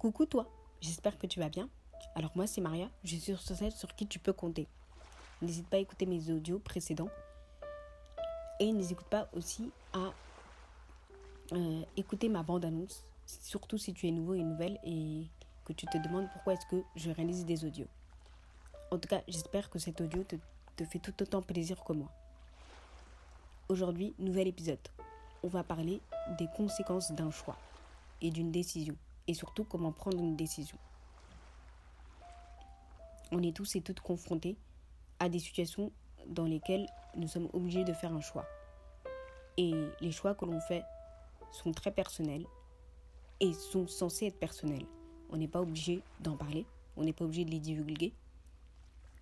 Coucou toi, j'espère que tu vas bien. Alors moi c'est Maria, je suis sur celle sur qui tu peux compter. N'hésite pas à écouter mes audios précédents. Et n'hésite pas aussi à euh, écouter ma bande-annonce, surtout si tu es nouveau et nouvelle et que tu te demandes pourquoi est-ce que je réalise des audios. En tout cas, j'espère que cet audio te, te fait tout autant plaisir que moi. Aujourd'hui, nouvel épisode. On va parler des conséquences d'un choix et d'une décision et surtout comment prendre une décision. On est tous et toutes confrontés à des situations dans lesquelles nous sommes obligés de faire un choix. Et les choix que l'on fait sont très personnels et sont censés être personnels. On n'est pas obligé d'en parler, on n'est pas obligé de les divulguer.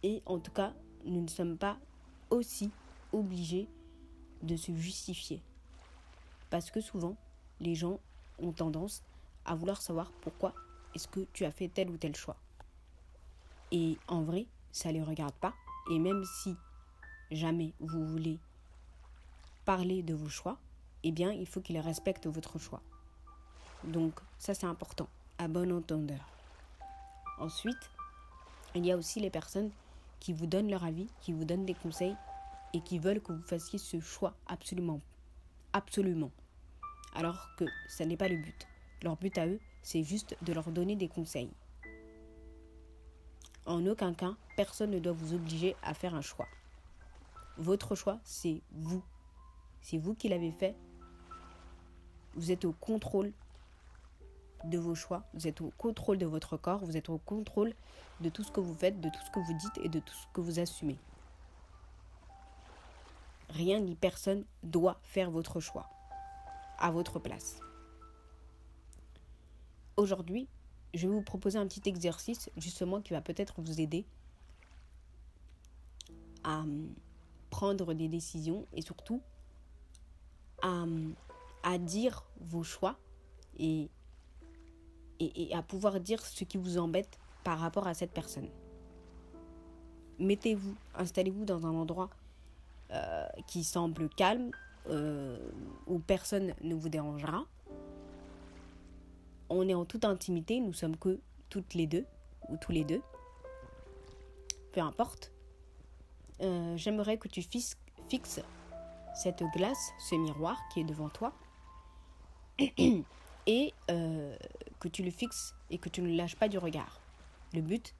Et en tout cas, nous ne sommes pas aussi obligés de se justifier. Parce que souvent, les gens ont tendance à vouloir savoir pourquoi est-ce que tu as fait tel ou tel choix. Et en vrai, ça ne les regarde pas. Et même si jamais vous voulez parler de vos choix, eh bien, il faut qu'ils respectent votre choix. Donc, ça, c'est important, à bon entendeur. Ensuite, il y a aussi les personnes qui vous donnent leur avis, qui vous donnent des conseils et qui veulent que vous fassiez ce choix absolument. Absolument. Alors que ce n'est pas le but. Leur but à eux, c'est juste de leur donner des conseils. En aucun cas, personne ne doit vous obliger à faire un choix. Votre choix, c'est vous. C'est vous qui l'avez fait. Vous êtes au contrôle de vos choix, vous êtes au contrôle de votre corps, vous êtes au contrôle de tout ce que vous faites, de tout ce que vous dites et de tout ce que vous assumez. Rien ni personne doit faire votre choix à votre place. Aujourd'hui, je vais vous proposer un petit exercice justement qui va peut-être vous aider à hum, prendre des décisions et surtout à, hum, dire vos choix et, et, à pouvoir dire ce qui vous embête par rapport à cette personne. Mettez-vous, installez-vous dans un endroit euh, qui semble calme, euh, où personne ne vous dérangera on est en toute intimité, nous sommes que toutes les deux, ou tous les deux. Peu importe. Euh, j'aimerais que tu fixes, cette glace, ce miroir qui est devant toi, et euh, que tu le fixes et que tu ne lâches pas du regard. Le but,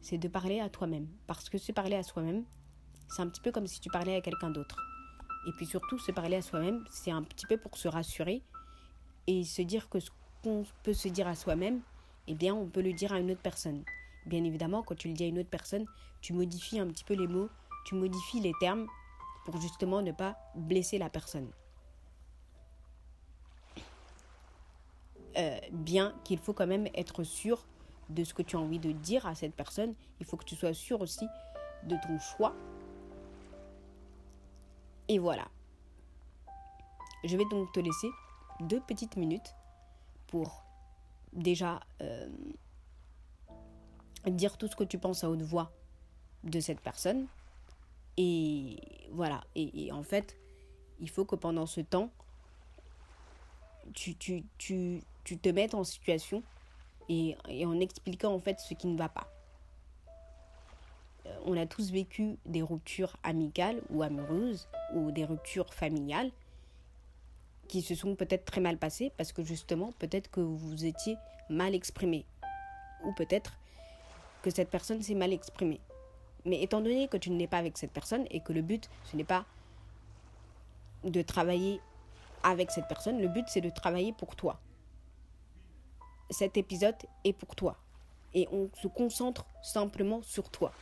c'est de parler à toi-même. Parce que se parler à soi-même, c'est un petit peu comme si tu parlais à quelqu'un d'autre. Et puis surtout, se parler à soi-même, c'est un petit peu pour se rassurer et se dire que ce qu'on peut se dire à soi-même, eh bien, on peut le dire à une autre personne. Bien évidemment, quand tu le dis à une autre personne, tu modifies un petit peu les mots, tu modifies les termes pour justement ne pas blesser la personne. Euh, bien qu'il faut quand même être sûr de ce que tu as envie de dire à cette personne, il faut que tu sois sûr aussi de ton choix. Et voilà. Je vais donc te laisser deux petites minutes pour déjà euh, dire tout ce que tu penses à haute voix de cette personne. Et voilà, et, en fait, il faut que pendant ce temps, tu, tu, tu, tu te mettes en situation et, en expliquant en fait ce qui ne va pas. Euh, on a tous vécu des ruptures amicales ou amoureuses ou des ruptures familiales qui se sont peut-être très mal passées parce que justement, peut-être que vous étiez mal exprimé. Ou peut-être que cette personne s'est mal exprimée. Mais étant donné que tu n'es pas avec cette personne et que le but, ce n'est pas de travailler avec cette personne, le but, c'est de travailler pour toi. Cet épisode est pour toi. Et on se concentre simplement sur toi.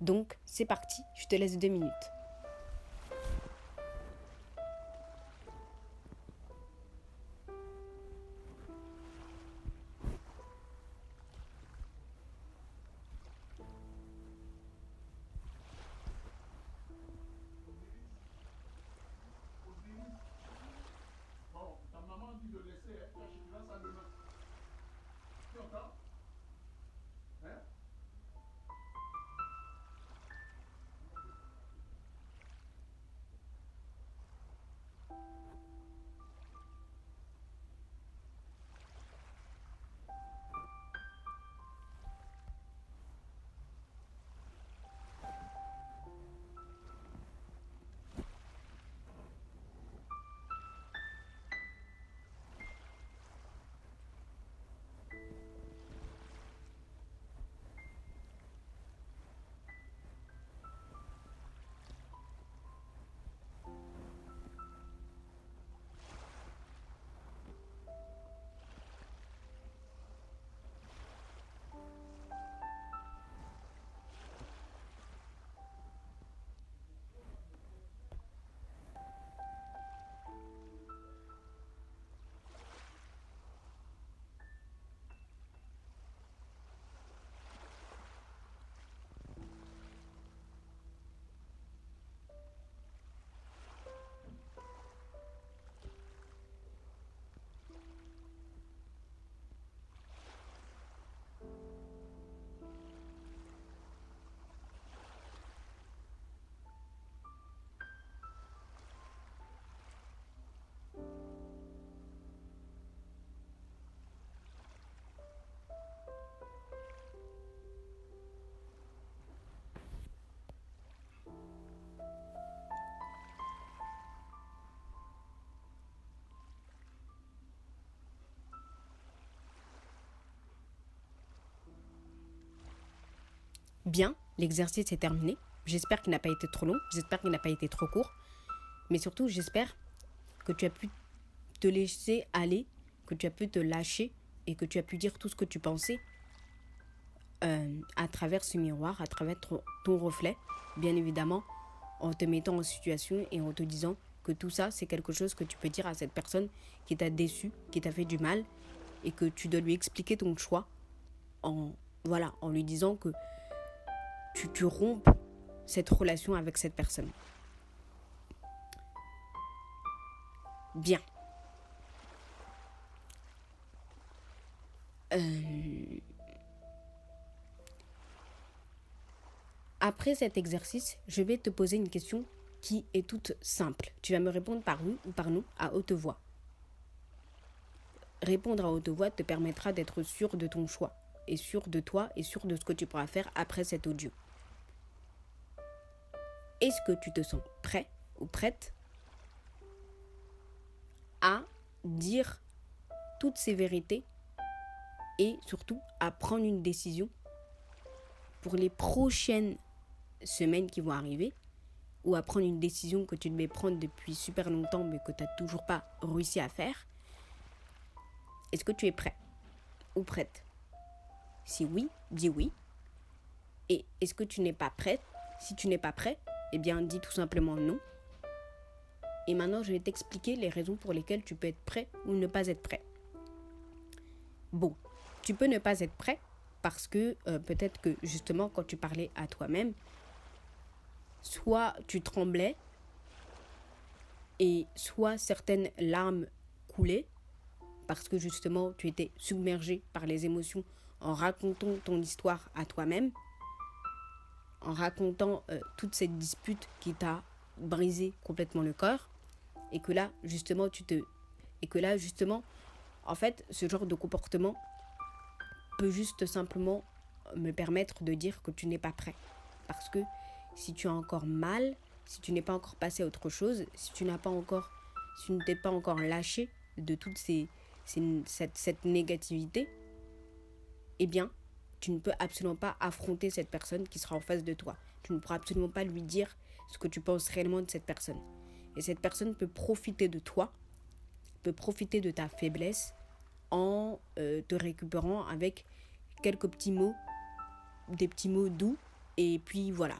Donc, c'est parti, je te laisse deux minutes. Bien, l'exercice est terminé. J'espère qu'il n'a pas été trop long, j'espère qu'il n'a pas été trop court. Mais surtout, j'espère que tu as pu te laisser aller, que tu as pu te lâcher et que tu as pu dire tout ce que tu pensais euh, à travers ce miroir, à travers ton reflet, bien évidemment, en te mettant en situation et en te disant que tout ça, c'est quelque chose que tu peux dire à cette personne qui t'a déçu, qui t'a fait du mal, et que tu dois lui expliquer ton choix en, voilà, en lui disant que tu, tu rompes cette relation avec cette personne. Bien. Euh, après cet exercice, je vais te poser une question qui est toute simple. Tu vas me répondre par oui ou par nous à haute voix. Répondre à haute voix te permettra d'être sûr de ton choix et sûr de toi et sûr de ce que tu pourras faire après cet audio. Est-ce que tu te sens prêt ou prête à dire toutes ces vérités et surtout à prendre une décision pour les prochaines semaines qui vont arriver ou à prendre une décision que tu devais prendre depuis super longtemps mais que tu n'as toujours pas réussi à faire, est-ce que tu es prêt ou prête? Si oui, dis oui. Et est-ce que tu n'es pas prête? Si tu n'es pas prêt, eh bien dis tout simplement non. Et maintenant, je vais t'expliquer les raisons pour lesquelles tu peux être prêt ou ne pas être prêt. Bon, tu peux ne pas être prêt parce que euh, peut-être que justement quand tu parlais à toi-même, soit tu tremblais et soit certaines larmes coulaient parce que justement tu étais submergé par les émotions en racontant ton histoire à toi-même, en racontant euh, toute cette dispute qui t'a brisé complètement le corps et que là justement tu te et que là justement en fait ce genre de comportement peut juste simplement me permettre de dire que tu n'es pas prêt. Parce que si tu as encore mal, si tu n'es pas encore passé à autre chose, si tu n'as pas encore, si tu ne t'es pas encore lâché de toute ces, cette, cette négativité, eh bien, tu ne peux absolument pas affronter cette personne qui sera en face de toi. Tu ne pourras absolument pas lui dire ce que tu penses réellement de cette personne. Et cette personne peut profiter de toi, peut profiter de ta faiblesse en euh, te récupérant avec quelques petits mots, des petits mots doux, et puis voilà.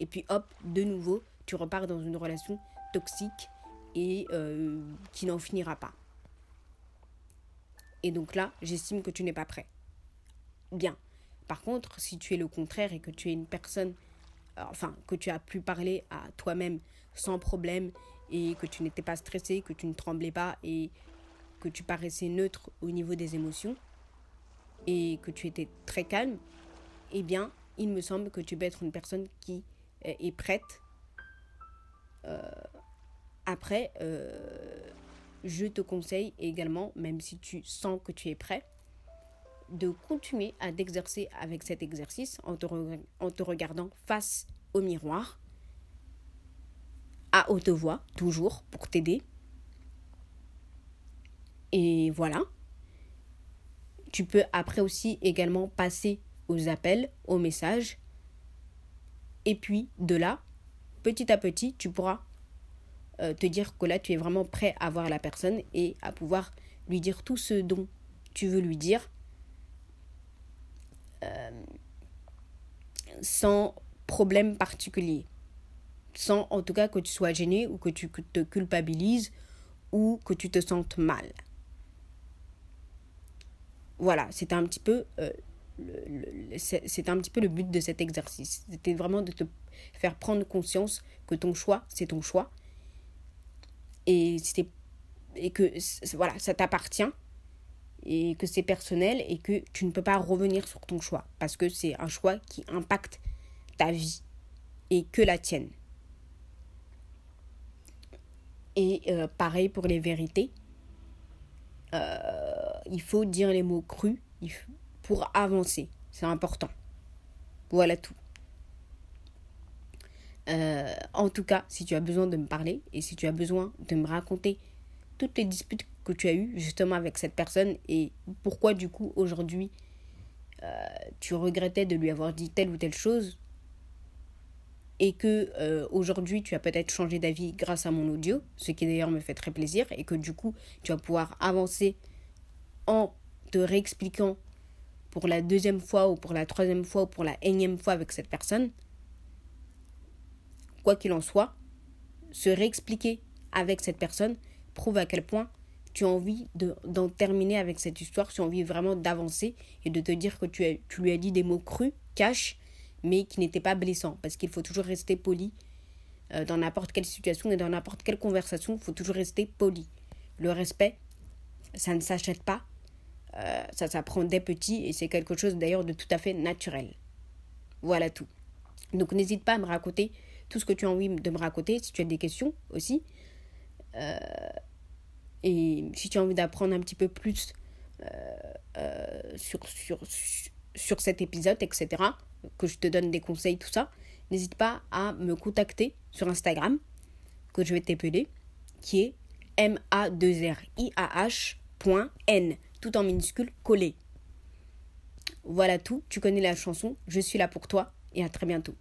Et puis hop, de nouveau, tu repars dans une relation toxique et euh, qui n'en finira pas. Et donc là, j'estime que tu n'es pas prêt. Bien. Par contre, si tu es le contraire et que tu es une personne, euh, enfin, que tu as pu parler à toi-même sans problème et que tu n'étais pas stressé, que tu ne tremblais pas et que tu paraissais neutre au niveau des émotions et que tu étais très calme, eh bien, il me semble que tu peux être une personne qui est prête. Euh, après, euh, je te conseille également, même si tu sens que tu es prêt, de continuer à t'exercer avec cet exercice en te, regardant face au miroir, à haute voix, toujours, pour t'aider. Et voilà. Tu peux après aussi également passer aux appels, aux messages, et puis de là, petit à petit, tu pourras euh, te dire que là, tu es vraiment prêt à voir la personne et à pouvoir lui dire tout ce dont tu veux lui dire euh, sans problème particulier. Sans en tout cas que tu sois gêné ou que tu te culpabilises ou que tu te sentes mal. Voilà, c'est un petit peu euh, c'est un petit peu le but de cet exercice. C'était vraiment de te faire prendre conscience que ton choix, c'est ton choix. Et, et que voilà, ça t'appartient. Et que c'est personnel et que tu ne peux pas revenir sur ton choix. Parce que c'est un choix qui impacte ta vie et que la tienne. Et euh, pareil pour les vérités. Euh, il faut dire les mots crus. Pour avancer. C'est important. Voilà tout. Euh, en tout cas, si tu as besoin de me parler et si tu as besoin de me raconter toutes les disputes que tu as eues justement avec cette personne et pourquoi du coup aujourd'hui euh, tu regrettais de lui avoir dit telle ou telle chose et que euh, aujourd'hui tu as peut-être changé d'avis grâce à mon audio, ce qui d'ailleurs me fait très plaisir, et que du coup tu vas pouvoir avancer en te réexpliquant pour la deuxième fois ou pour la troisième fois ou pour la énième fois avec cette personne, quoi qu'il en soit, se réexpliquer avec cette personne prouve à quel point tu as envie d'en terminer avec cette histoire, tu as envie vraiment d'avancer et de te dire que tu, as, tu lui as dit des mots crus, cash, mais qui n'étaient pas blessants. Parce qu'il faut toujours rester poli euh, dans n'importe quelle situation et dans n'importe quelle conversation, il faut toujours rester poli. Le respect, ça ne s'achète pas, euh, ça s'apprend dès petit et c'est quelque chose d'ailleurs de tout à fait naturel. Voilà tout. Donc n'hésite pas à me raconter tout ce que tu as envie de me raconter, si tu as des questions aussi. Euh, et si tu as envie d'apprendre un petit peu plus sur, sur, sur cet épisode, etc., que je te donne des conseils, tout ça, n'hésite pas à me contacter sur Instagram, que je vais t'épeler, qui est M-A-2-R-I-A-H.N, tout en minuscule collé. Voilà tout, tu connais la chanson, je suis là pour toi et à très bientôt.